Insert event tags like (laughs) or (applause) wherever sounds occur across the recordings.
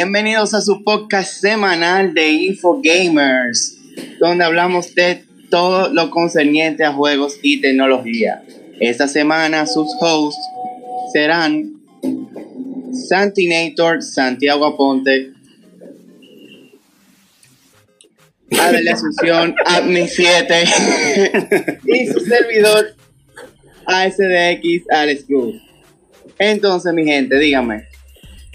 Bienvenidos a su podcast semanal de Info Gamers, donde hablamos de todo lo concerniente a juegos y tecnología. Esta semana sus hosts serán Santinator, Santiago Aponte, Adela Asunción, (laughs) Admin 7 (laughs) y su servidor ASDX Alex Cruz. Entonces, mi gente, dígame.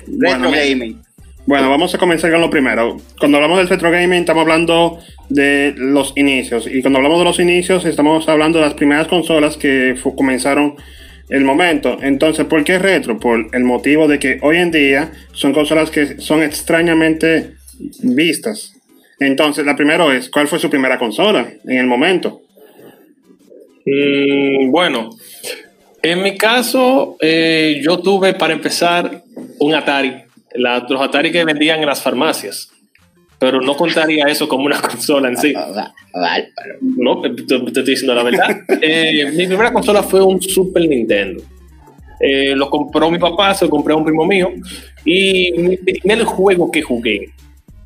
Retro Bueno, Gaming. Bueno, vamos a comenzar con lo primero. Cuando hablamos del retro gaming, estamos hablando de los inicios. Y cuando hablamos de los inicios, estamos hablando de las primeras consolas que comenzaron el momento. Entonces, ¿por qué retro? Por el motivo de que hoy en día son consolas que son extrañamente vistas. Entonces, la primera es, ¿cuál fue su primera consola en el momento? Mm, bueno, en mi caso, eh, yo tuve para empezar un Atari, la- los Atari que vendían en las farmacias, pero no contaría eso como una (laughs) consola en sí. Ah. No, te, te estoy diciendo la verdad. (laughs) Eh, mi primera consola fue un Super Nintendo. Eh, lo compró mi papá, se lo compré a un primo mío. Y mi primer juego que jugué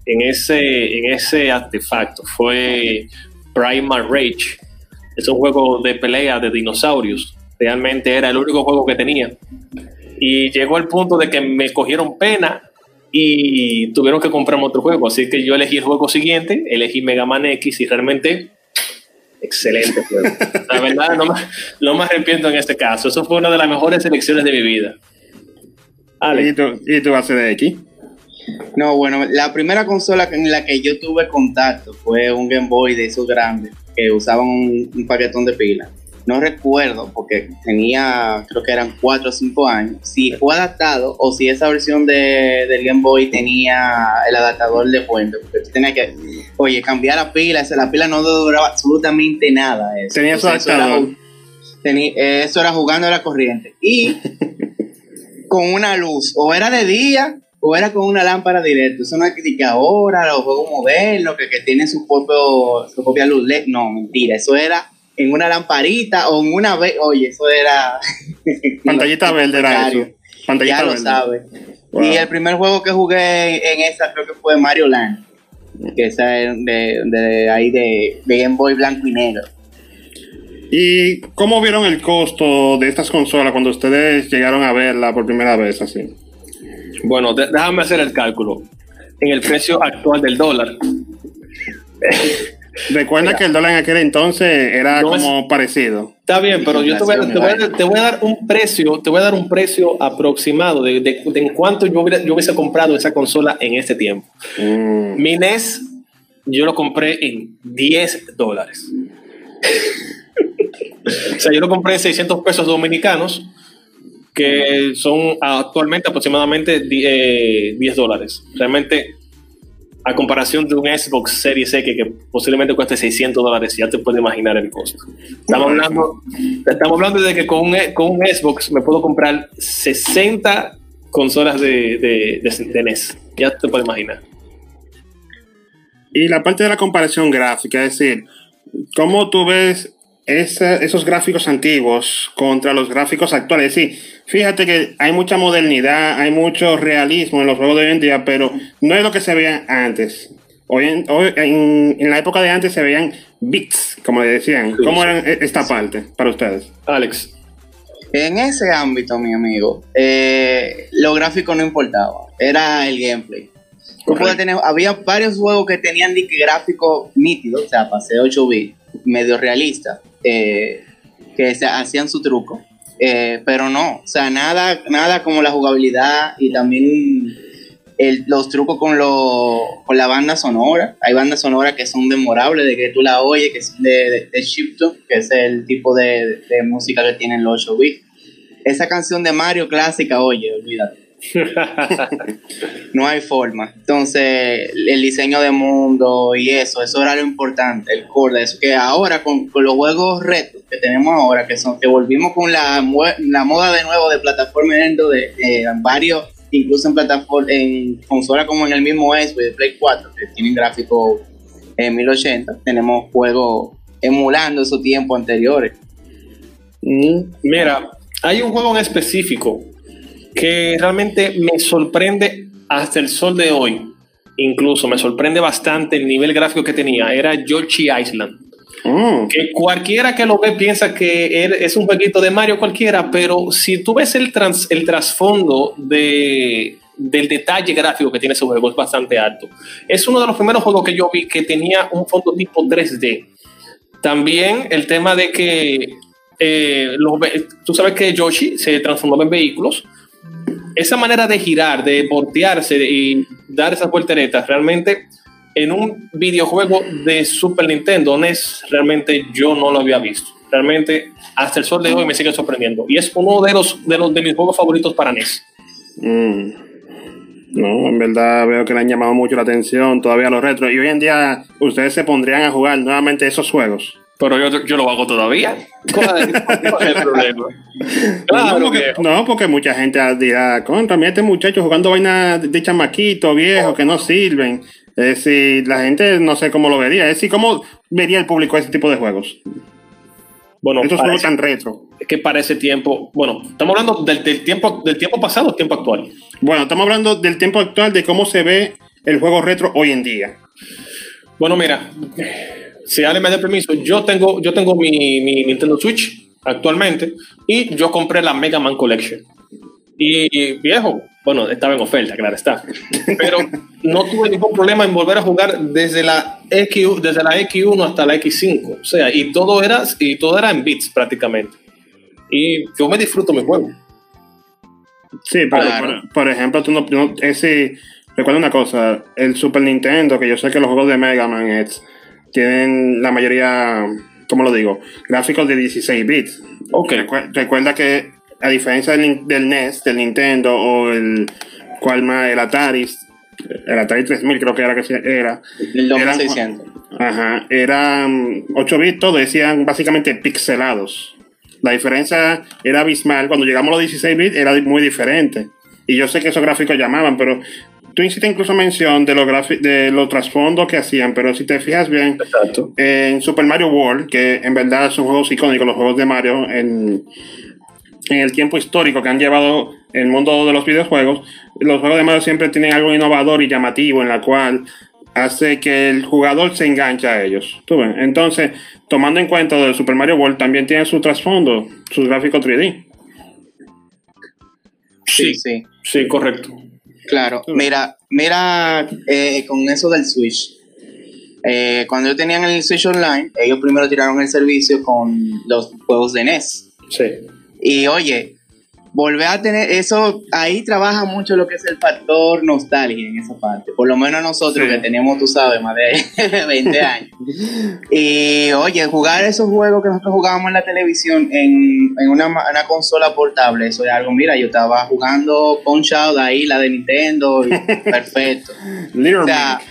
en ese, en ese artefacto fue Primal Rage. Es un juego de pelea de dinosaurios. Realmente era el único juego que tenía. Y llegó el punto de que me cogieron pena y tuvieron que comprarme otro juego. Así que yo elegí el juego siguiente, elegí Mega Man X y realmente excelente juego. (laughs) La verdad, no me, no me arrepiento en este caso. Eso fue una de las mejores elecciones de mi vida. ¿Y tu, y tu ACDX? No, bueno, la primera consola en la que yo tuve contacto fue un Game Boy de esos grandes que usaban un, un paquetón de pilas. No recuerdo porque tenía, creo que eran 4 o 5 años, si fue adaptado o si esa versión de, del Game Boy tenía el adaptador de fuente. Porque tú tenías que, oye, cambiar la pila, la pila no duraba absolutamente nada. Eso. Tenía su Entonces, eso era adaptador. eh, eso era jugando a la corriente. Y (laughs) con una luz, o era de día o era con una lámpara directa. Eso no es que, que ahora los juegos modernos que, que tienen su, propio, su propia luz LED. No, mentira. Eso era en una lamparita o en una vez. Oye, eso era. (laughs) Pantallita verde era eso. Pantallita Ya lo verde. sabes. Wow. Y el primer juego que jugué en esa creo que fue Mario Land. Que esa es de, de ahí de, de Game Boy blanco y negro. ¿Y cómo vieron el costo de estas consolas cuando ustedes llegaron a verla por primera vez así? bueno, déjame hacer el cálculo. En el precio actual del dólar, Recuerda que el dólar en aquel entonces era No es- como parecido. Está bien, pero yo te voy, a, te, voy a- te voy a dar un precio, te voy a dar un precio aproximado de, de- de en cuánto yo, hubiera- yo hubiese comprado esa consola en este tiempo. Mm. Mi NES yo lo compré en 10 dólares. (laughs) o sea, yo lo compré en 600 pesos dominicanos, que son actualmente aproximadamente di- eh, 10 dólares. Realmente, a comparación de un Xbox Series X que posiblemente cueste 600 dólares, ya te puedes imaginar el costo. Estamos hablando, estamos hablando de que con un, con un Xbox me puedo comprar 60 consolas de, de, de, de NES. Ya te puedes imaginar. Y la parte de la comparación gráfica, es decir, ¿cómo tú ves esa- esos gráficos antiguos contra los gráficos actuales? Sí, fíjate que hay mucha modernidad, hay mucho realismo en los juegos de hoy en día, pero no es lo que se veía antes. Hoy en, hoy- en, en la época de antes se veían bits, como le decían. Sí, ¿Cómo sí. era e- esta parte para ustedes? Alex, En ese ámbito, mi amigo, eh, lo gráfico no importaba, era el gameplay. Tener, había varios juegos que tenían de que gráfico nítido, o sea, pasé 8 bits, medio realista, eh, que se hacían su truco. Eh, pero no, o sea, nada, nada como la jugabilidad y también el- los trucos con, lo, con la banda sonora. Hay bandas sonoras que son memorables, de que tú la oyes, que son de, de, que es el tipo de, de música que tienen los 8 bits. Esa canción de Mario clásica, oye, olvídate. (laughs) no hay forma. Entonces, el diseño de mundo y eso, eso era lo importante, el core de eso. Que ahora, con, con los juegos retos que tenemos ahora, que son que volvimos con la, la moda de nuevo de plataforma de eh, varios, incluso en plataforma, en consolas como en el mismo Xbox de Play 4, que tienen gráficos en 1080, tenemos juegos emulando esos tiempos anteriores. Mira, hay un juego en específico que realmente me sorprende hasta el sol de hoy, incluso me sorprende bastante el nivel gráfico que tenía, era Yoshi Island. Mm. Que cualquiera que lo ve piensa que er- es un jueguito de Mario cualquiera, pero si tú ves el, trans- el trasfondo de, del detalle gráfico que tiene ese juego, es bastante alto. Es uno de los primeros juegos que yo vi que tenía un fondo tipo 3D. También el tema de que eh, los tú sabes que Yoshi se transformaba en vehículos. Esa manera de girar, de voltearse y dar esas volteretas, realmente en un videojuego de Super Nintendo NES, realmente yo no lo había visto. Realmente hasta el sol de hoy me sigue sorprendiendo. Y es uno de los de, los, de mis juegos favoritos para NES. Mm. No, en verdad veo que le han llamado mucho la atención todavía los retros. Y hoy en día ustedes se pondrían a jugar nuevamente esos juegos. Pero yo, yo lo hago todavía. ¿Cuál (laughs) es, cuál es el problema? Claro, no, porque, no, porque mucha gente dirá, contra, mira este muchacho jugando vainas de chamaquito, viejo, que no sirven. Es decir, la gente no sé cómo lo vería. Es decir, ¿cómo vería el público ese tipo de juegos? Bueno, Estos juegos tan retro. que para ese tiempo, bueno, estamos hablando del, del tiempo, del tiempo pasado o tiempo actual. Bueno, estamos hablando del tiempo actual, de cómo se ve el juego retro hoy en día. Bueno, mira, si Ale me da permiso, yo tengo, yo tengo mi, mi Nintendo Switch actualmente y yo compré la Mega Man Collection. Y viejo, bueno, estaba en oferta, claro está. Pero no tuve ningún problema en volver a jugar desde la X, desde la X1 hasta la X5. O sea, y todo era, y todo era en bits prácticamente. Y yo me disfruto mi juego. Sí, pero Claro. por, por ejemplo, tú no, no- ese, recuerda una cosa, el Super Nintendo, que yo sé que los juegos de Mega Man es- tienen la mayoría, ¿cómo lo digo? Gráficos de 16 bits. Ok. Recu- recuerda que a diferencia del, NES, del Nintendo o el, ¿cuál más? El Atari, el Atari 3000 creo que era que era, El Eran- 2600. Ajá, eran 8 bits, todos decían básicamente pixelados. La diferencia era abismal. Cuando llegamos a los 16 bits era muy diferente. Y yo sé que esos gráficos llamaban, pero tú hiciste incluso mención de los, de los trasfondos que hacían, pero si te fijas bien, Exacto. en Super Mario World, que en verdad son juegos icónicos, los juegos de Mario, en, en el tiempo histórico que han llevado el mundo de los videojuegos, los juegos de Mario siempre tienen algo innovador y llamativo en la cual hace que el jugador se enganche a ellos. ¿Tú ves? Entonces, tomando en cuenta del Super Mario World, también tiene su trasfondo, sus gráficos 3D. Sí, sí. sí, correcto. Claro, mira, mira eh, con eso del Switch. Eh, cuando yo tenía el Switch Online, ellos primero tiraron el servicio con los juegos de NES. Sí. Y oye, volver a tener eso, ahí trabaja mucho lo que es el factor nostalgia en esa parte. Por lo menos nosotros Sí. que teníamos, tú sabes, más de (laughs) 20 años. Y oye, jugar esos juegos que nosotros jugábamos en la televisión en, en una, una consola portable, eso es algo, mira, yo estaba jugando Punch Out ahí, la de Nintendo, y (laughs) perfecto. O sea,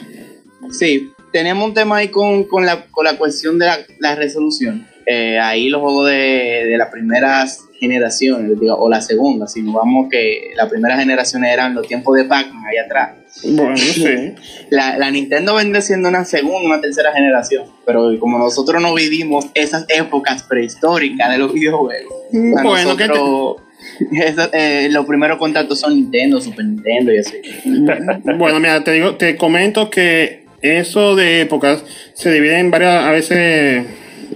sí, tenemos un tema ahí con, con, la, con la cuestión de la, la resolución. Eh, ahí los juegos de, de las primeras generaciones, digo, o la segunda, si nos vamos que la primera generación eran los tiempos de Pac-Man ahí atrás. Bueno, sí. (laughs) La, la Nintendo vendría siendo una segunda, una tercera generación, pero como nosotros no vivimos esas épocas prehistóricas de los videojuegos, Bueno, ¿qué te- nosotros (laughs) esa- eh, los primeros contactos son Nintendo, Super Nintendo y así. Bueno, mira, te digo, te comento que eso de épocas se divide en varias, a veces,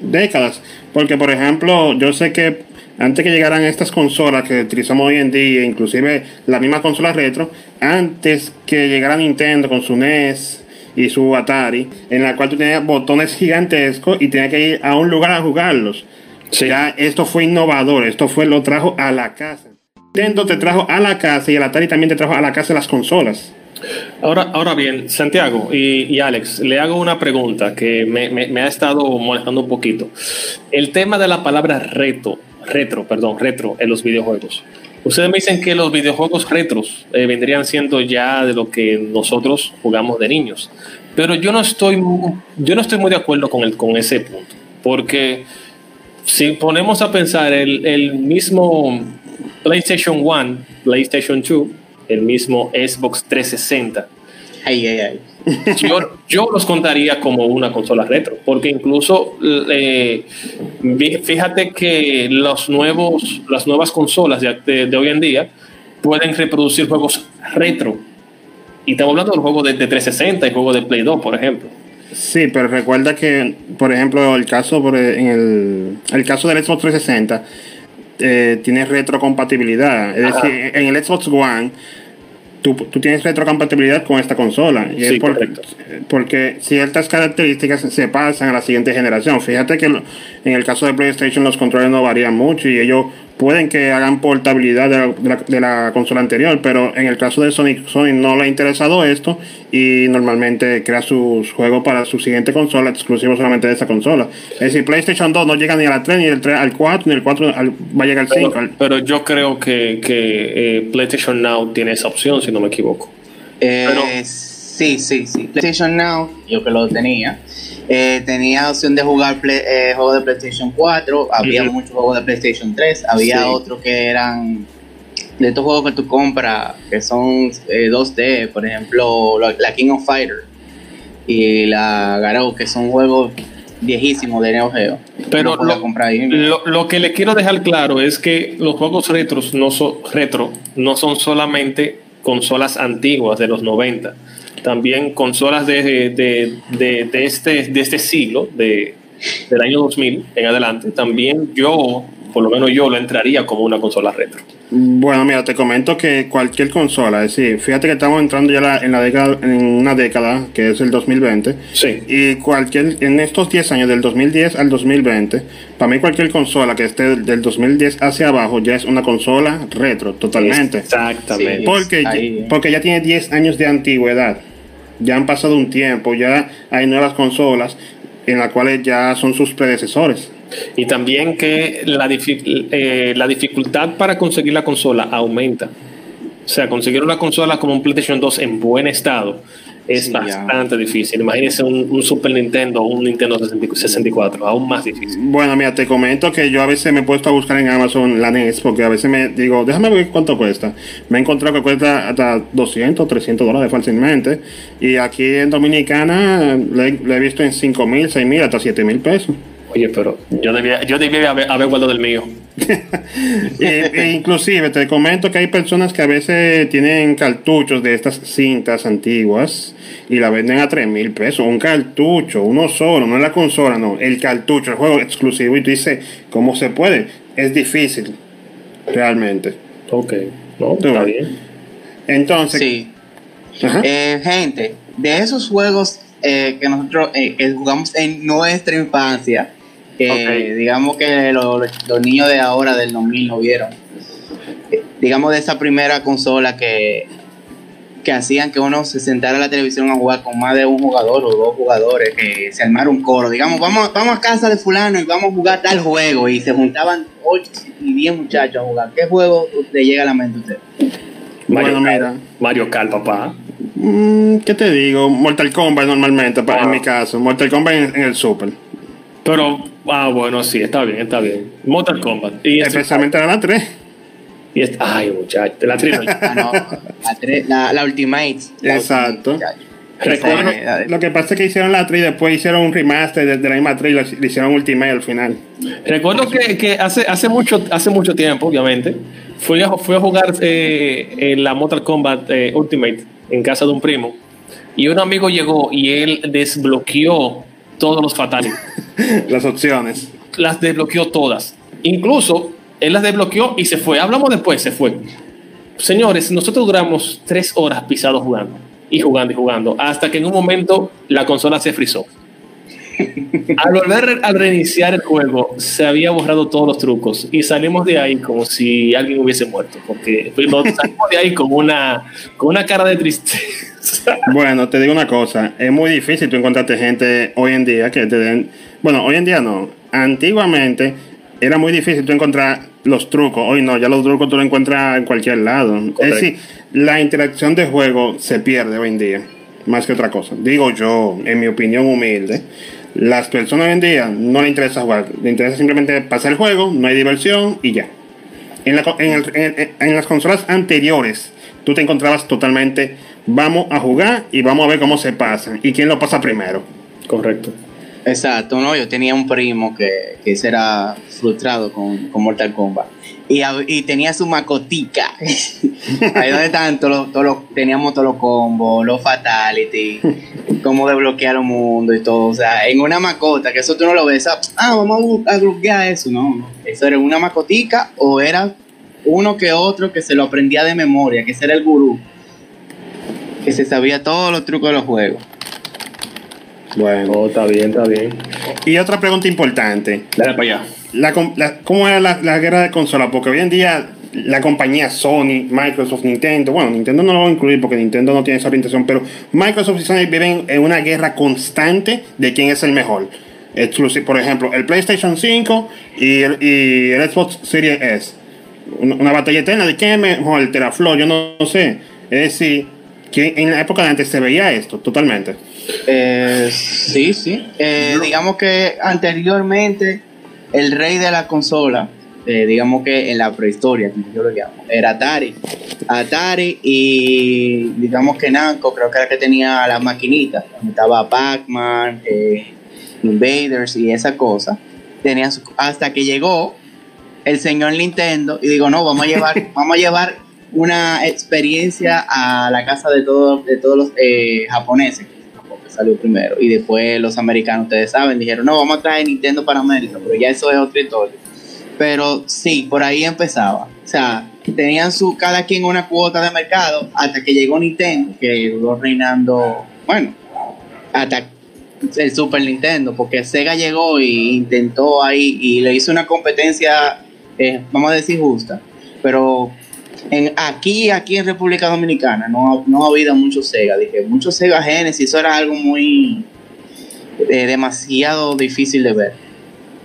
décadas. Porque, por ejemplo, yo sé que antes que llegaran estas consolas que utilizamos hoy en día, inclusive las mismas consolas retro, antes que llegara Nintendo con su NES y su Atari, en la cual tú tenías botones gigantescos y tenías que ir a un lugar a jugarlos. Sí. Ya esto fue innovador, esto fue lo trajo a la casa. Nintendo te trajo a la casa y el Atari también te trajo a la casa las consolas. Ahora, ahora bien, Santiago y, Alex, le hago una pregunta que me, ha estado molestando un poquito. El tema de la palabra reto, retro, perdón, retro en los videojuegos. Ustedes me dicen que los videojuegos retros eh, vendrían siendo ya de lo que nosotros jugamos de niños. Pero yo no estoy, yo no estoy muy de acuerdo con, el, con ese punto. Porque si ponemos a pensar el, el mismo PlayStation 1, PlayStation 2, el mismo Xbox 360, Ay, ay, ay. yo, yo los contaría como una consola retro, porque incluso eh, fíjate que los nuevos, las nuevas consolas de, de- de hoy en día pueden reproducir juegos retro. Y estamos hablando de los juegos de, de 360 y juegos de Play 2, por ejemplo. Sí, pero recuerda que, por ejemplo, el caso por en el, el caso del Xbox 360 eh, tiene retrocompatibilidad. Es Ajá. decir, en el Xbox One tú, tú tienes retrocompatibilidad con esta consola. Y Sí, es por- correcto. porque ciertas características se pasan a la siguiente generación. Fíjate que en el caso de PlayStation los controles no varían mucho y ellos pueden que hagan portabilidad de la, de la- de la consola anterior, pero en el caso de Sony, Sony no le ha interesado esto y normalmente crea sus juegos para su siguiente consola exclusivo solamente de esa consola. Es decir, PlayStation 2 no llega ni a la 3, ni el 3 al 4, ni el 4 al- va a llegar al 5. Pero, pero yo creo que, que eh, PlayStation Now tiene esa opción, si no me equivoco. Eh, Pero- sí, sí, sí. PlayStation Now, yo que lo tenía, eh, tenía opción de jugar play- eh, juegos de PlayStation 4, había muchos juegos de PlayStation 3, había Sí. otros que eran de estos juegos que tú compras, que son eh, 2D, por ejemplo, la, King of Fighter y la Garou, que son juegos viejísimos de Neo Geo. Pero Uno podía lo, comprar ahí. lo, lo que le quiero dejar claro es que los juegos retros no son retro no son solamente consolas antiguas de los 90, también consolas de, de, de, de este, de este siglo, de, del año 2000 en adelante. También yo, por lo menos yo, lo entraría como una consola retro. Bueno, mira, te comento que cualquier consola, es decir, fíjate que estamos entrando ya la- en, la década, en una década que es el 2020. Sí. Y cualquier, en estos 10 años, del 2010 al 2020, para mí cualquier consola que esté del- del 2010 hacia abajo ya es una consola retro, totalmente. Exactamente. Sí. Porque, Ahí. porque ya tiene 10 años de antigüedad. Ya han pasado un tiempo, ya hay nuevas consolas en las cuales ya son sus predecesores. Y también que la, eh, la dificultad para conseguir la consola aumenta. O sea, conseguir una consola como un PlayStation 2 en buen estado es Sí, ya. bastante difícil. Imagínense un, un Super Nintendo o un Nintendo 64, aún más difícil. Bueno, mira, te comento que yo a veces me he puesto a buscar en Amazon la NES porque a veces me digo, déjame ver cuánto cuesta. Me he encontrado que cuesta hasta 200, 300 dólares fácilmente. Y aquí en Dominicana le, le he visto en 5 mil, 6 mil, hasta 7 mil pesos. Oye, pero yo debía, yo debía haber, haber guardado el mío. E- (laughs) e inclusive te comento que hay personas que a veces tienen cartuchos de estas cintas antiguas y la venden a 3 mil pesos. Un cartucho, uno solo, no es la consola, no. El cartucho, el juego exclusivo. Y tú dices, ¿cómo se puede? Es difícil, realmente. Ok, no, está bien. Entonces, Sí. Eh, gente, de esos juegos eh, que nosotros eh, que jugamos en nuestra infancia, que Ok. digamos que lo- lo- los niños de ahora del 2000 no vieron, eh, digamos de esa primera consola que, que hacían que uno se sentara a la televisión a jugar con más de un jugador o dos jugadores, que se armara un coro, digamos, vamos, vamos a casa de fulano y vamos a jugar tal juego, y se juntaban 8 y 10 muchachos a jugar. ¿Qué juego le llega a la mente a usted? Mario Bueno, Kart. Mario Kart, papá. Mm, ¿Qué te digo? Mortal Kombat normalmente, para, en Ah. mi caso. Mortal Kombat en, en el Super. Pero, ah, bueno, sí, está bien, está bien. Mortal Kombat. Y Especialmente era la 3. y este- ay, muchacho, la trilogía. Ah, no, la, tre- la, la Ultimate. La Exacto. Ultimate. Recuerdo- Lo que pasa es que hicieron la 3 y después hicieron un remaster de, de la misma 3 y le- le hicieron Ultimate al final. Recuerdo que, que hace, hace, mucho, hace mucho tiempo, obviamente, fui a, fui a jugar eh, en la Mortal Kombat eh, Ultimate en casa de un primo y un amigo llegó y él desbloqueó todos los fatalities. (laughs) Las opciones. las desbloqueó todas. Incluso él las desbloqueó y se fue. Hablamos después, se fue. Señores, nosotros duramos tres horas pisados jugando y jugando y jugando hasta que en un momento la consola se frizó. Al volver a reiniciar el juego, se había borrado todos los trucos y salimos de ahí como si alguien hubiese muerto, porque nos salimos de ahí con una, con una cara de tristeza. Bueno, te digo una cosa, es muy difícil tú encontrarte gente hoy en día que te den, bueno, hoy en día no, antiguamente era muy difícil tú encontrar los trucos, hoy no, ya los trucos tú los encuentras en cualquier lado. Correcto. Es decir, la interacción de juego se pierde hoy en día, más que otra cosa. Digo yo, en mi opinión humilde, las personas hoy en día no le interesa jugar, le interesa simplemente pasar el juego, no hay diversión y ya. En, la co- en el- en- en las consolas anteriores, tú te encontrabas totalmente, vamos a jugar y vamos a ver cómo se pasa y quién lo pasa primero. Correcto. Exacto, no, yo tenía un primo que, que era frustrado con, con Mortal Kombat. Y, tenía su macotica. (laughs) Ahí donde estaban todos los, todos los- teníamos todos los combos, los fatality, cómo desbloquear el mundo y todo. O sea, en una macota, que eso tú no lo ves, ah, vamos a desbloquear eso. No, no. Eso era una macotica o era uno que otro que se lo aprendía de memoria, que ese era el gurú. Que se sabía todos los trucos de los juegos. Bueno. Oh, está bien, está bien. Y otra pregunta importante. Dale para allá. La, com- la- ¿Cómo era la, la guerra de consola? Porque hoy en día la compañía Sony, Microsoft, Nintendo, bueno, Nintendo no lo voy a incluir porque Nintendo no tiene esa orientación, pero Microsoft y Sony viven en una guerra constante de quién es el mejor. Exclusive, por ejemplo, el PlayStation 5 y el, y el Xbox Series S. Una, una batalla eterna de quién es mejor, el teraflor, yo no, no sé. Es decir, que en la época de antes se veía esto totalmente. Eh, sí, sí. Eh, digamos que anteriormente el rey de la consola, eh, digamos que en la prehistoria, como yo lo llamo, era Atari. Atari y digamos que Namco creo que era que tenía las maquinitas, donde estaba Pac-Man, eh, Invaders y esa cosa. Tenía su- hasta que llegó el señor Nintendo y digo, no, vamos a llevar, (laughs) vamos a llevar una experiencia a la casa de todos, de todos los eh, japoneses salió primero. Y después los americanos, ustedes saben, dijeron, no, vamos a traer Nintendo para América, pero ya eso es otra historia. Pero sí, por ahí empezaba. O sea, tenían su, cada quien una cuota de mercado hasta que llegó Nintendo, que duró reinando, bueno, hasta el Super Nintendo, porque Sega llegó y intentó ahí y le hizo una competencia, eh, vamos a decir, justa. Pero en, aquí, aquí en República Dominicana no, ha- no ha habido mucho Sega. Dije, mucho Sega Genesis, eso era algo muy eh, demasiado difícil de ver.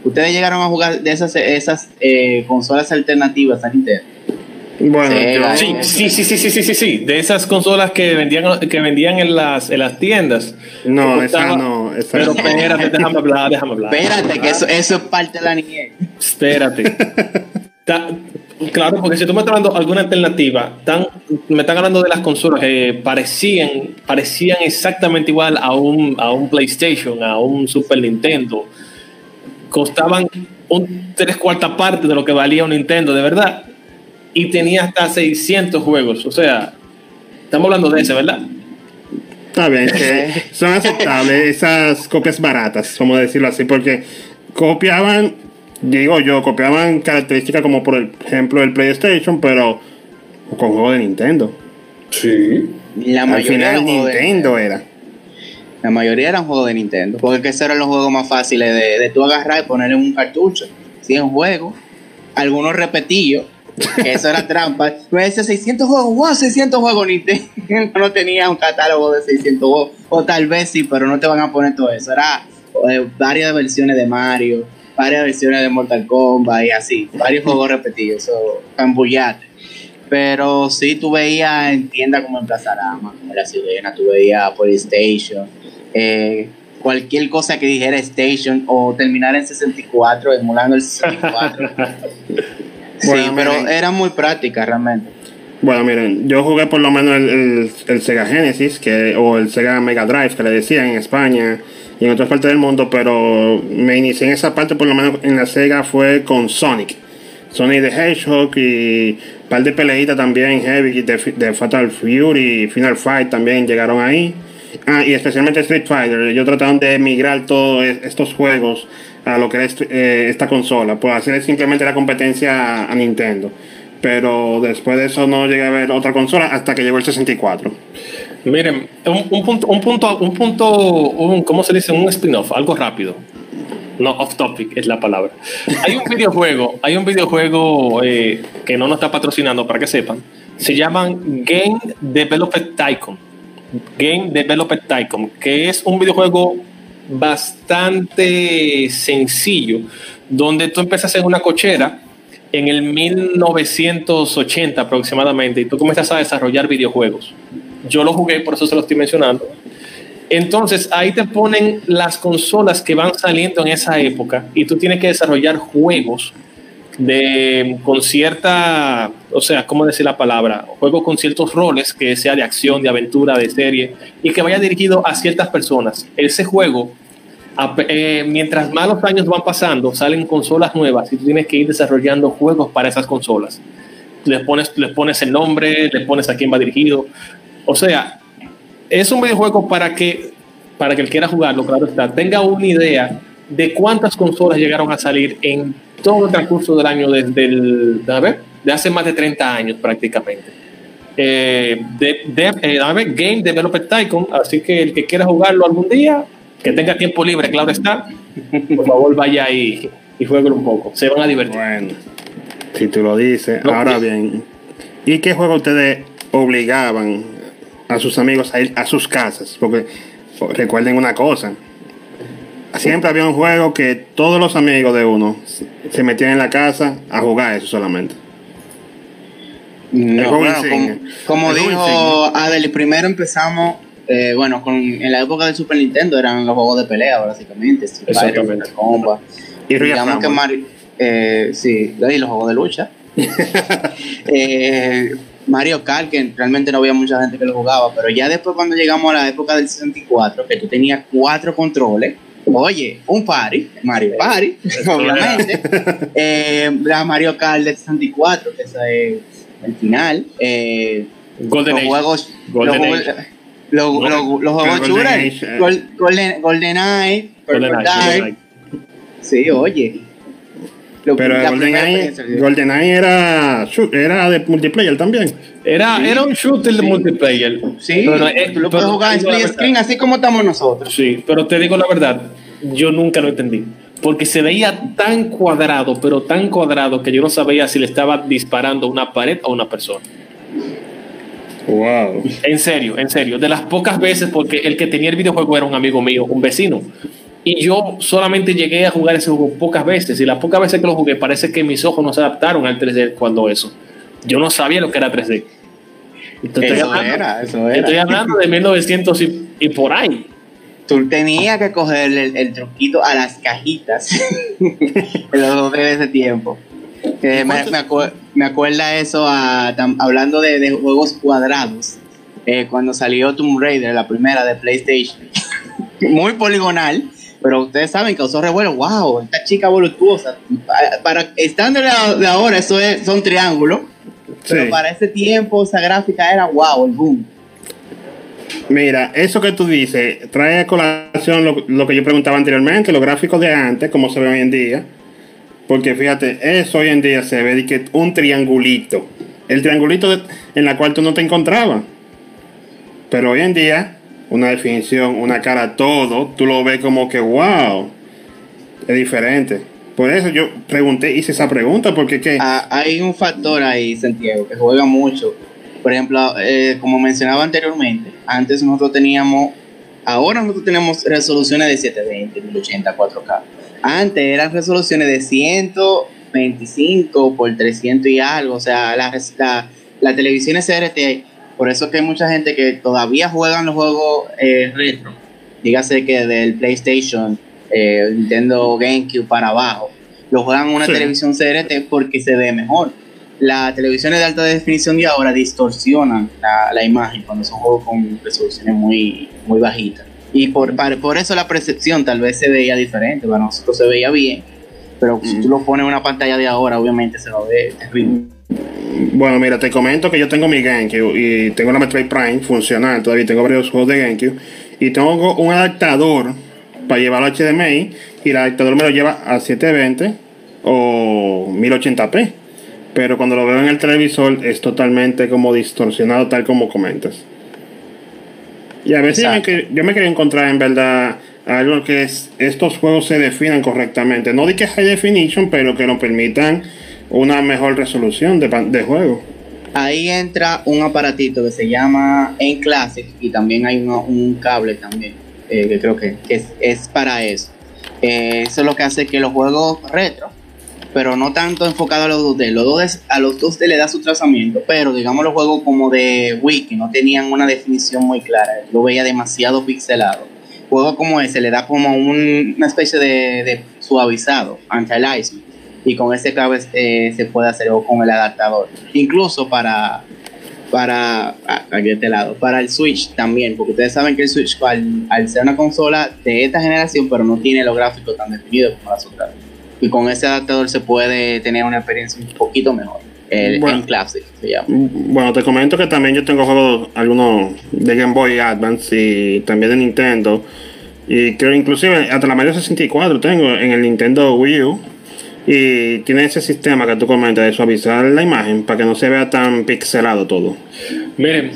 Ustedes llegaron a jugar de esas, esas eh, consolas alternativas a Nintendo. Bueno, Sega, Sí, sí, sí, sí, sí, sí, sí, sí. De esas consolas que vendían, que vendían en las, en las tiendas. no, esa no. Esa Pero no. espérate, déjame hablar, déjame hablar. Espérate, que eso, eso es parte de la niñez. Espérate. (laughs) Claro, porque si tú me estás de alguna alternativa, tan, me están hablando de las consolas que parecían, parecían exactamente igual a un, a un PlayStation, a un Super Nintendo. Costaban un tres cuartas parte de lo que valía un Nintendo, de verdad. Y tenía hasta 600 juegos. O sea, estamos hablando de ese, ¿verdad? Está bien, son aceptables esas copias baratas, como decirlo así, porque copiaban, digo yo, copiaban características como por ejemplo el PlayStation, pero con juegos de Nintendo. Sí. La Al mayoría final de Nintendo era. La mayoría eran juegos de Nintendo, porque que esos eran los juegos más fáciles de, de tú agarrar y poner en un cartucho. 100 juegos, algunos repetidos, que eso era (laughs) trampa. Pues ese 600 juegos, wow, 600 juegos, Nintendo (laughs) no tenía un catálogo de 600 juegos, o tal vez sí, pero no te van a poner todo eso. Era eh, varias versiones de Mario, varias versiones de Mortal Kombat y así, varios (laughs) juegos repetidos, eso, cambullate. Pero sí, tú veías en tiendas como en Plaza Arama, como en La Sirena, tú veías PlayStation, eh, cualquier cosa que dijera Station o terminar en 64, emulando el 64. (laughs) sí, Bueno, pero miren. era muy práctica realmente. Bueno, miren, yo jugué por lo menos el, el- el Sega Genesis que, o el Sega Mega Drive, que le decían en España y en otras partes del mundo, pero me inicié en esa parte, por lo menos en la Sega, fue con Sonic. Sonic the Hedgehog y un par de peleitas también heavy de, Fatal Fury y Final Fight también llegaron ahí. Ah, y especialmente Street Fighter. Ellos trataron de migrar todos estos juegos a lo que es eh, esta consola, por hacer simplemente la competencia a Nintendo. Pero después de eso no llegué a ver otra consola hasta que llegó el 64. Miren, un, un punto, un punto, un punto, un, ¿cómo se dice? Un spin-off, algo rápido. No, off topic es la palabra. Hay un videojuego, hay un videojuego eh, que no nos está patrocinando para que sepan. Se llaman Game Developed Tycoon. Game Developed Tycoon, que es un videojuego bastante sencillo, donde tú empiezas en una cochera en el 1980 aproximadamente y tú comienzas a desarrollar videojuegos. Yo lo jugué, por eso se lo estoy mencionando. Entonces ahí te ponen las consolas que van saliendo en esa época y tú tienes que desarrollar juegos de con cierta, o sea, ¿cómo decir la palabra? Juegos con ciertos roles, que sea de acción, de aventura, de serie, y que vaya dirigido a ciertas personas. Ese juego eh, mientras más los años van pasando, salen consolas nuevas y tú tienes que ir desarrollando juegos para esas consolas. Les pones, les pones el nombre, le pones a quién va dirigido. O sea, es un videojuego para que, para que el quiera jugarlo, claro está, tenga una idea de cuántas consolas llegaron a salir en todo el transcurso del año desde el, de hace más de 30 años prácticamente eh, de, de, eh, Game Developer Tycoon. Así que el que quiera jugarlo algún día, que tenga tiempo libre, claro está, por favor vaya y, y jueguelo un poco. Se van a divertir. Bueno, si tú lo dices. Ahora bien, ¿y qué juego ustedes obligaban a sus amigos a ir a sus casas? Porque recuerden una cosa. Siempre había un juego que todos los amigos de uno se metían en la casa a jugar eso solamente. No, como, dijo Adel, primero empezamos, eh, bueno, con, en la época del Super Nintendo eran los juegos de pelea, básicamente. Exactamente. Y digamos que Mario, eh, sí, los juegos de lucha. (laughs) eh, Mario Kart, que realmente no había mucha gente que lo jugaba, pero ya después cuando llegamos a la época del 64, que tú tenías cuatro controles, oye, un party, Mario Party, (laughs) obviamente, (laughs) eh, la Mario Kart del 64, que es el final. Eh, Golden los Age. juegos. Golden los, Age. Los, los, los, los juegos Golden. Age, eh. Gol- Golden, Golden Eye. Golden. Golden Eye. Sí, oye. Lo- Pero GoldenEye GoldenEye era, era de multiplayer también. Era, era un shooter de multiplayer. Sí, Pero, eh, tú lo puedes pero jugar en split screen así como estamos nosotros. Sí, pero te digo la verdad, yo nunca lo entendí. Porque se veía tan cuadrado, pero tan cuadrado que yo no sabía si le estaba disparando a una pared o a una persona. Wow. En serio, en serio. De las pocas veces, porque el que tenía el videojuego era un amigo mío, un vecino. Y yo solamente llegué a jugar ese juego pocas veces. Y las pocas veces que lo jugué, parece que mis ojos no se adaptaron al 3D cuando eso. Yo no sabía lo que era 3D. Entonces, Eso estoy hablando- era, eso Estoy era. hablando de 1900 y, y por ahí. Tú tenías que coger el, el truquito a las cajitas. (laughs) de los dos de ese tiempo. Eh, me, me, acu- me acuerda eso a, tam- hablando de, de juegos cuadrados. eh, cuando salió Tomb Raider, la primera de PlayStation. (laughs) Muy poligonal. Pero ustedes saben, causó revuelo. ¡Wow! Esta chica voluptuosa. Para, para estándar de- ahora, eso es, son triángulos. Pero Sí. para ese tiempo, esa gráfica era wow, el boom. Mira, eso que tú dices trae a colación lo, lo que yo preguntaba anteriormente, los gráficos de antes, como se ve hoy en día. Porque fíjate, eso hoy en día se ve de que un triangulito. El triangulito de- en la cual tú no te encontrabas. Pero hoy en día, una definición, una cara, todo, tú lo ves como que wow. Es diferente. Por eso yo pregunté, hice esa pregunta, porque que Ah, hay un factor ahí, Santiago, que juega mucho. Por ejemplo, eh, como mencionaba anteriormente, antes nosotros teníamos, ahora nosotros tenemos resoluciones de 720, 1080, 4K. Antes eran resoluciones de 125 por 300 y algo. O sea, la, res- la, la televisión CRT, por eso que hay mucha gente que todavía juegan los juegos eh, retro. Dígase que del PlayStation, eh, Nintendo GameCube para abajo, lo juegan en una Sí. televisión CRT porque se ve mejor. Las televisiones de alta definición de ahora distorsionan la, la imagen cuando son juegos con resoluciones muy, muy bajitas. Y por, par- por eso la percepción tal vez se veía diferente, para nosotros se veía bien, pero si tú lo pones en una pantalla de ahora, obviamente se va a ver terrible. Bueno, mira, te comento que yo tengo mi GameCube y tengo la Metroid Prime funcional, todavía tengo varios juegos de GameCube y tengo un adaptador para llevarlo a HDMI y el adaptador me lo lleva a 720 o 1080p. Pero cuando lo veo en el televisor es totalmente como distorsionado tal como comentas. Y a veces yo me, yo me quería encontrar en verdad algo que es, estos juegos se definan correctamente. No de que high definition, pero que nos permitan una mejor resolución de, de juego. Ahí entra un aparatito que se llama En Classic y también hay un cable también, eh, que creo que, es, es para eso. Eh, eso es lo que hace que los juegos retro, pero no tanto enfocado a los 2D, los 2D, a los 2D le da su trazamiento, pero digamos los juegos como de Wii, que no tenían una definición muy clara, lo veía demasiado pixelado. Juegos como ese le da como un- una especie de, de suavizado, anti-aliasing y con ese cable eh, se puede hacer o con el adaptador. Incluso para, para aquí este lado, para el Switch también, porque ustedes saben que el Switch al, al, ser una consola de esta generación, pero no tiene los gráficos tan definidos como las otras. Y con ese adaptador se puede tener una experiencia un poquito mejor. El Bueno. Classic se llama. Bueno, te comento que también yo tengo juegos, algunos de Game Boy Advance y también de Nintendo. Y creo inclusive hasta la Mario 64 tengo en el Nintendo Wii U. Y tiene ese sistema que tú comentas de suavizar la imagen para que no se vea tan pixelado todo. Miren,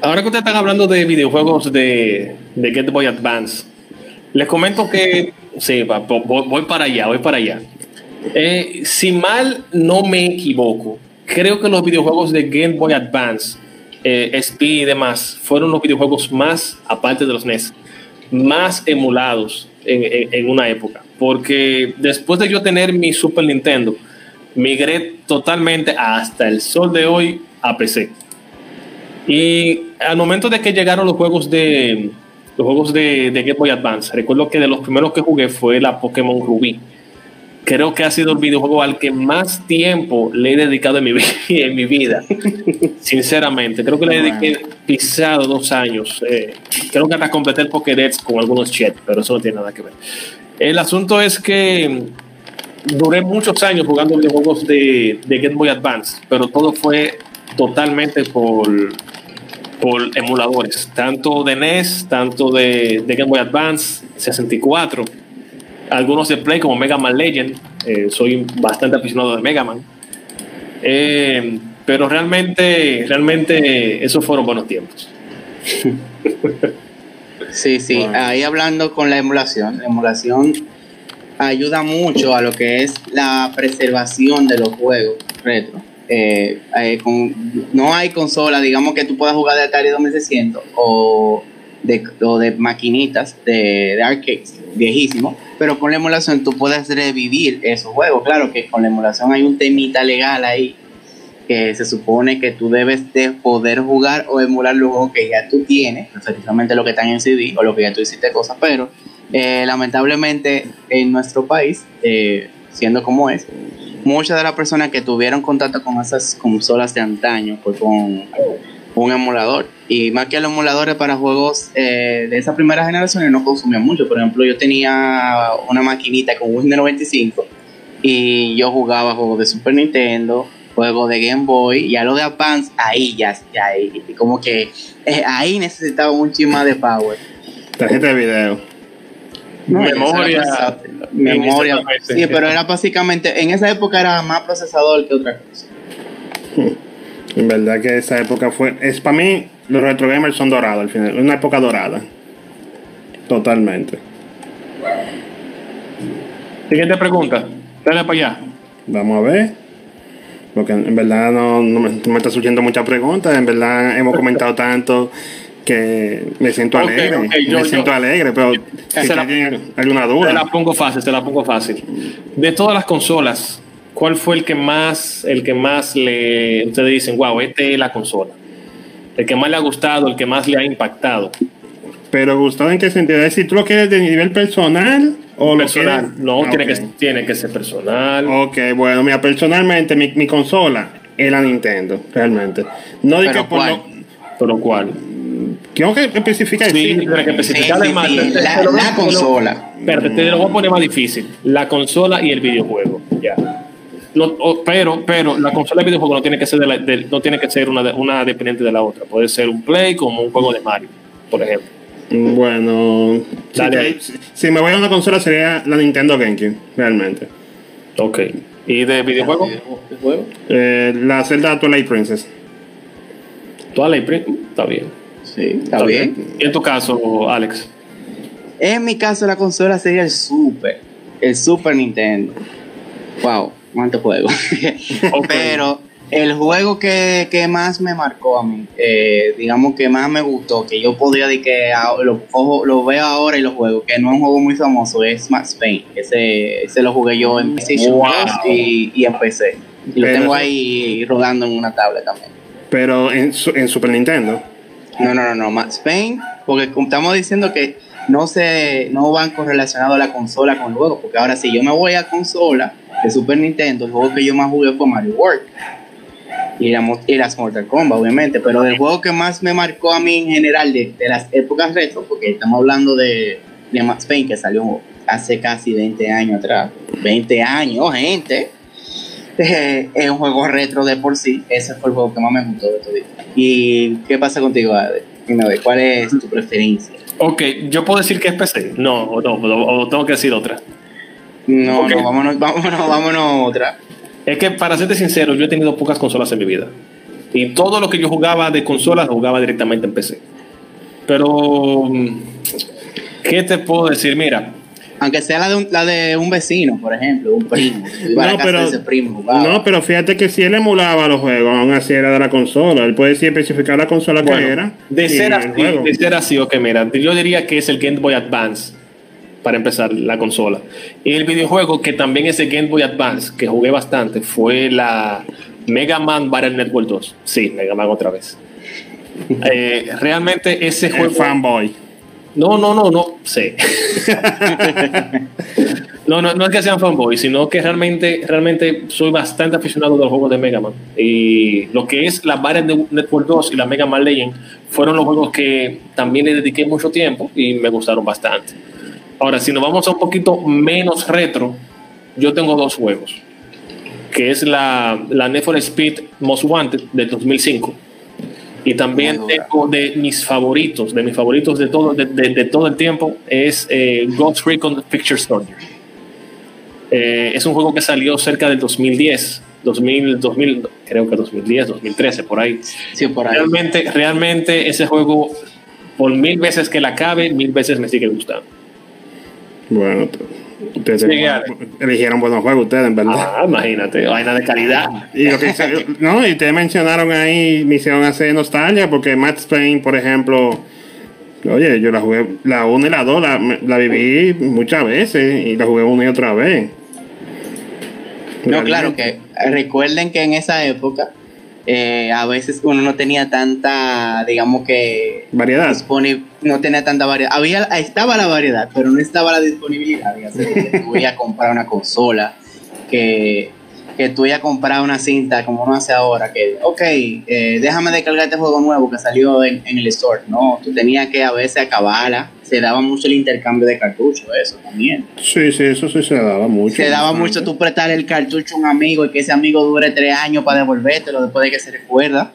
ahora que ustedes están hablando de videojuegos de, de Game Boy Advance, les comento que. Sí, va, voy, para allá, voy para allá. Eh, si mal no me equivoco, creo que los videojuegos de Game Boy Advance, eh, y demás, fueron los videojuegos más, aparte de los NES, más emulados en, en- en una época. Porque después de yo tener mi Super Nintendo, migré totalmente hasta el sol de hoy a PC. Y al momento de que llegaron los juegos de los juegos de, de Game Boy Advance, recuerdo que de los primeros que jugué fue la Pokémon Rubí. Creo que ha sido el videojuego al que más tiempo le he dedicado en mi, (laughs) en mi vida. Sinceramente, creo que le dediqué pisado dos años. Eh, creo que hasta completé el Pokédex con algunos chats, pero eso no tiene nada que ver. El asunto es que duré muchos años jugando videojuegos de, de Game Boy Advance, pero todo fue totalmente por, por emuladores, tanto de NES, tanto de, de Game Boy Advance, 64, algunos de Play como Mega Man Legend, eh, soy bastante aficionado de Mega Man, Eh, pero realmente, realmente esos fueron buenos tiempos. (laughs) Sí, sí, Bueno. ahí hablando con la emulación, la emulación ayuda mucho a lo que es la preservación de los juegos retro. Eh, eh, con- no hay consola, digamos que tú puedas jugar de Atari 2600 o de, o de maquinitas de, de arcades viejísimos, pero con la emulación tú puedes revivir esos juegos. Claro que con la emulación hay un temita legal ahí que se supone que tú debes de poder jugar o emular los juegos que ya tú tienes, precisamente lo que están en CD o lo que ya tú hiciste cosas, pero eh, lamentablemente en nuestro país, eh, siendo como es, muchas de las personas que tuvieron contacto con esas consolas de antaño fue con un emulador. Y más que los emuladores para juegos eh, de esa primera generación no consumían mucho. Por ejemplo, yo tenía una maquinita con Windows 95 y yo jugaba juegos de Super Nintendo, juegos de Game Boy, y a lo de Advance, ahí ya, ya ahí, como que eh, ahí necesitaba un chisma de power. Tarjeta de video. No, Memoria. Memoria. Sí, pero era básicamente, en esa época era más procesador que otra cosa. En verdad que esa época fue. Es para mí, los retro gamers son dorados al final. Una época dorada. Totalmente. Siguiente pregunta. Dale para allá. Vamos a ver. Porque en verdad no, no me, me está surgiendo muchas preguntas. En verdad hemos comentado tanto que me siento alegre. yo- me siento yo- alegre, pero si Se la- alguna Te duda. la pongo fácil, te la pongo fácil. De todas las consolas, ¿cuál fue el que más, el que más le, ustedes dicen, wow, este es la consola? El que más le ha gustado, el que más le ha impactado. Pero gustado en qué sentido? Es decir, ¿tú lo quieres de nivel personal o Personal, no, tiene, que, tiene que ser personal. Ok, bueno, mira, personalmente mi, mi consola es la Nintendo, realmente. No digo ¿Pero por cuál? lo. ¿Pero cuál? Tengo que especificar. Sí, sí. tiene que Sí, especificar. sí, Además, sí, te- te- la, consola. Espérate, te lo voy a poner más difícil. La consola y el videojuego. Ya. No, pero, pero la consola y el videojuego no tiene que ser, de la- de- no tiene que ser una, de- una dependiente de la otra. Puede ser un Play como un juego de Mario, por ejemplo. Bueno, si, Dale. si- si me voy a una consola sería la Nintendo GameCube, realmente. Ok. ¿Y de videojuego? ¿Videojuego? Eh, la Zelda Twilight Princess. Twilight Princess. Está bien. Sí, está bien. ¿Y en tu caso, Alex? En mi caso, la consola sería el Super. El Super Nintendo. Wow, cuánto juego. (laughs) Pero el juego que, que más me marcó a mí, eh, digamos que más me gustó, que yo podría decir que lo, veo ahora y lo juego, que no es un juego muy famoso, es Max Payne. Ese, ese lo jugué yo en PlayStation Wow. 2 y, y en PC. Y lo Pero- tengo ahí rodando en una tablet también. Pero en, en Super Nintendo. No, no, no, no, Max Payne, porque estamos diciendo que no se no van correlacionados la consola con el juego, porque ahora si yo me voy a consola de Super Nintendo, el juego que yo más jugué fue Mario World. Y, las Mortal Kombat, obviamente. Pero el juego que más me marcó a mí en general de, de las épocas retro, porque estamos hablando de, de Max Payne, que salió hace casi 20 años atrás. 20 años, gente. Eh, (laughs) es un juego retro de por sí. Ese fue el juego que más me gustó de todo. ¿Y qué pasa contigo, Ade? Dime, ¿cuál es tu preferencia? Ok, yo puedo decir que es PC. No, o no, o, o tengo que decir otra. No, no, vámonos, (laughs) vámonos, vámonos otra. Es que para serte sincero, yo he tenido pocas consolas en mi vida. Y todo lo que yo jugaba de consolas lo jugaba directamente en PC. Pero, mm, ¿qué te puedo decir? Mira, Aunque sea la de un, la de un vecino, por ejemplo, un primo. (laughs) No, pero- de ese primo, jugaba. No, pero fíjate que si él emulaba los juegos, aún así era de la consola. Él puede sí especificar la consola bueno, que era. de ser, así, de ser así, ok, mira, yo diría que es el Game Boy Advance, para empezar, la consola. Y el videojuego que también es el Game Boy Advance, que jugué bastante, fue la Mega Man Battle Network 2. Sí, Mega Man otra vez. (laughs) Eh, realmente ese El juego... fanboy. No, no, no, no sé. (laughs) no, no, no es que sean fanboy, sino que realmente, realmente soy bastante aficionado de los juegos de Mega Man. Y lo que es la Battle Network 2 y la Mega Man Legend fueron los juegos que también le dediqué mucho tiempo y me gustaron bastante. Ahora, si nos vamos a un poquito menos retro, yo tengo dos juegos. Que es la, la Need for Speed Most Wanted del 2005. Y también tengo de mis favoritos, de mis favoritos de todo, de, de- de todo el tiempo, es eh, Ghost Recon Picture Soldier. Eh, es un juego que salió cerca del 2010, 2000, 2000, creo que 2010, 2013, por ahí. Sí, por ahí. Realmente, realmente ese juego, por mil veces que la acabe, mil veces me sigue gustando. Bueno, ustedes eligieron buenos juegos ustedes, en verdad. Ah, imagínate, vaina de calidad. Y lo que hice- no, y ustedes mencionaron ahí, me hicieron hacer nostalgia, porque Max Payne, por ejemplo, oye, yo la jugué, la 1 y la 2, la, la viví muchas veces y la jugué una y otra vez. No, claro que recuerden que en esa época eh, a veces uno no tenía tanta, digamos que Variedad. no tenía tanta variedad. Había, estaba la variedad, pero no estaba la disponibilidad. Dígase, que tú ibas a comprar una consola, que, que tú ibas a comprar una cinta como uno hace ahora, que, ok, eh, déjame descargar este juego nuevo que salió en, en el store. No, tú tenías que a veces acabarla. Se daba mucho el intercambio de cartuchos, eso también. Sí, sí, eso sí se daba mucho. Se daba mucho tú prestar el cartucho a un amigo y que ese amigo dure tres años para devolvértelo después de que se recuerda.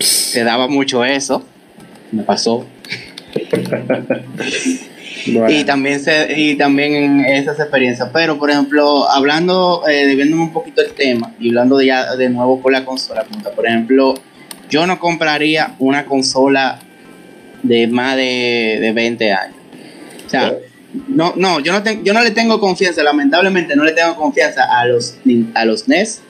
Se daba mucho eso. Me pasó. Bueno, Y también se, y también esas experiencias. Pero por ejemplo, hablando, eh, debiéndome un poquito el tema y hablando de ya de nuevo con la consola, por ejemplo, yo no compraría una consola de más de, de 20 años. O sea, no, no, yo no, ten- yo no le tengo confianza, lamentablemente no le tengo confianza a los, ni a los NES,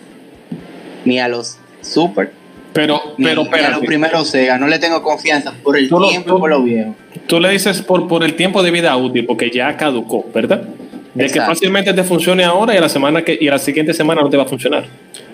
ni a los Super, Pero, ni, pero, ni a los primeros Sega, no le tengo confianza por el Tú lo- tiempo tú- y por lo viejo. Tú le dices por, por el tiempo de vida útil, porque ya caducó, ¿verdad? De que fácilmente te funcione ahora y a la semana que y a la siguiente semana no te va a funcionar.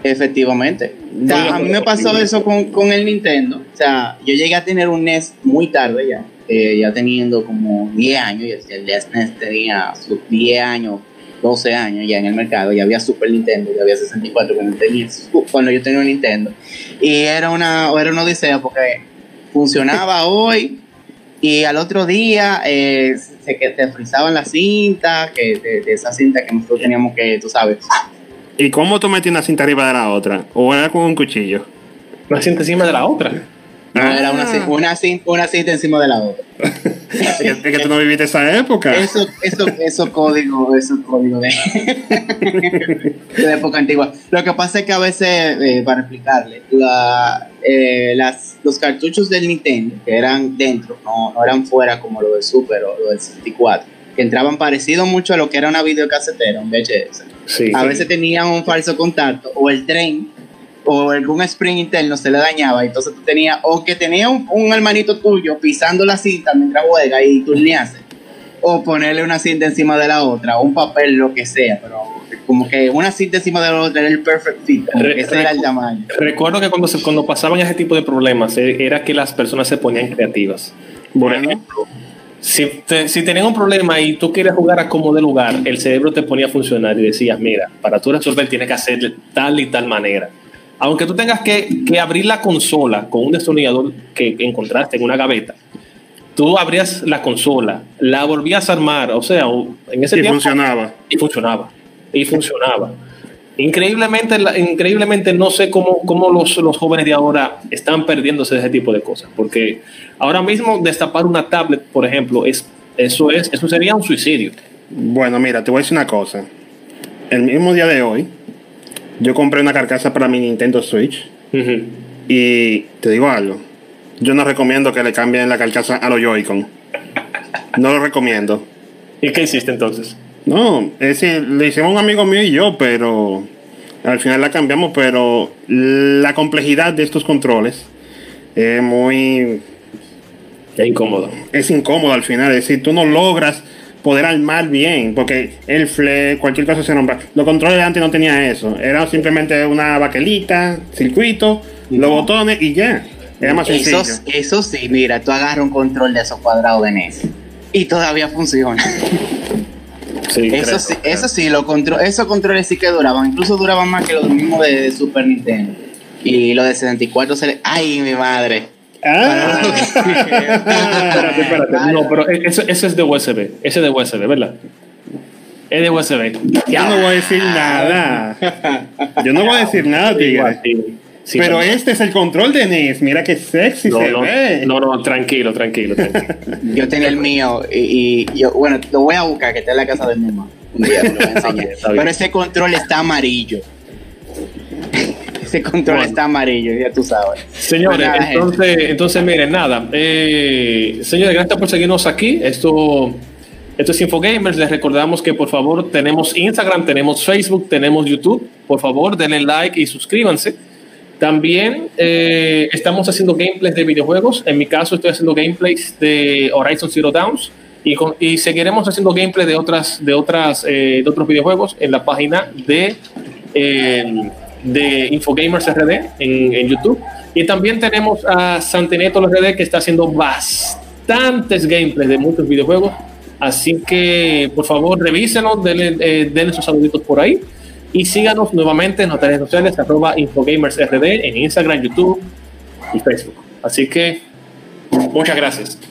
Efectivamente. O sea, a mí me pasó eso con, con el Nintendo. O sea, yo llegué a tener un NES muy tarde ya. eh, ya teniendo como 10 años. Y el, el NES tenía sus 10 años, 12 años ya en el mercado. Ya había Super Nintendo, ya había 64 cuando, tenía, cuando yo tenía un Nintendo. Y era una, era una odisea porque funcionaba hoy y al otro día eh, se que te frizaban la cinta, que de, de esa cinta que nosotros teníamos que, tú sabes, ¿Y cómo tú metías una cinta arriba de la otra? ¿O era con un cuchillo? Una cinta encima de la otra. Ah. era una, ci- una, una cinta encima de la otra. Es que, es que tú no viviste esa época. Eso, eso, eso código, eso código de, de la época antigua. Lo que pasa es que a veces, eh, para explicarle, la, eh, las, los cartuchos del Nintendo, que eran dentro, no, no eran fuera como lo del Super o lo del 64, que entraban parecido mucho a lo que era una videocasetera, un VHS. Sí. a veces tenían un falso contacto o el tren o algún spring interno se le dañaba entonces tú tenías o que tenía un, un hermanito tuyo pisando la cinta mientras juega y turnease o ponerle una cinta encima de la otra o un papel lo que sea pero como que una cinta encima de la otra era el perfect fit Re- ese era el tamaño Recuerdo que cuando, se, cuando pasaban ese tipo de problemas eh, era que las personas se ponían creativas. Por Bueno. ejemplo, si, te- si tenían un problema y tú querías jugar a como de lugar, el cerebro te ponía a funcionar y decías, mira, para tú resolver tienes que hacer tal y tal manera. Aunque tú tengas que, que abrir la consola con un destornillador que encontraste en una gaveta, tú abrías la consola, la volvías a armar, o sea, en ese Y tiempo. funcionaba. Y funcionaba. Y funcionaba. Increíblemente, increíblemente no sé cómo, cómo los, los jóvenes de ahora están perdiéndose de ese tipo de cosas. Porque ahora mismo destapar una tablet, por ejemplo, es, eso, es, eso sería un suicidio. Bueno, mira, te voy a decir una cosa. El mismo día de hoy, yo compré una carcasa para mi Nintendo Switch. Y te digo algo. Yo no recomiendo que le cambien la carcasa a los Joy-Con. No lo recomiendo. ¿Y qué hiciste entonces? No, es decir, le hicimos un amigo mío y yo, pero al final la cambiamos, pero la complejidad de estos controles es muy... Es incómodo. es incómodo al final, es decir, tú no logras poder armar bien, porque el fle, cualquier cosa se nombra. Los controles de antes no tenían eso, era simplemente una baquelita, circuito, los botones y ya. Era más sencillo. Eso, eso sí, mira, tú agarras un control de esos cuadrados de NES y todavía funciona. (laughs) Sí, Eso creo. sí, eso sí, los contro- esos controles sí que duraban, incluso duraban más que los mismos de, de Super Nintendo. Y los de 64 se le... ¡Ay, mi madre! Ah. Espérate, espérate. No, pero eso, eso es de USB. Ese es de USB, ¿verdad? Es de USB. Yo no voy a decir nada. Yo no voy a decir nada, tigre. Sí, Pero este es el control de NES. Mira qué sexy No, se no, ve. no, no, tranquilo, tranquilo. tranquilo. (laughs) Yo tenía el mío y, y yo, bueno, lo voy a buscar, que está en la casa de mi mamá. Un día te lo voy a (laughs) Está enseñar. bien, está bien. Pero ese control está amarillo. Ese control Bueno. está amarillo, ya tú sabes. Señores, gente. entonces, entonces miren, nada. Eh, señores, gracias por seguirnos aquí. Esto, esto es Infogamers. Les recordamos que por favor tenemos Instagram, tenemos Facebook, tenemos YouTube. Por favor, denle like y suscríbanse. También eh, estamos haciendo gameplays de videojuegos. En mi caso, estoy haciendo gameplays de Horizon Zero Downs. Y, con- y seguiremos haciendo gameplay de otras de otras eh, de otros videojuegos en la página de eh, de Infogamers RD en, en YouTube. Y también tenemos a Santineto RD que está haciendo bastantes gameplays de muchos videojuegos. Así que por favor revísenos, denle, eh, denle sus saluditos por ahí. Y síganos nuevamente en nuestras redes sociales, arroba Infogamers RD en Instagram, YouTube y Facebook. Así que muchas gracias.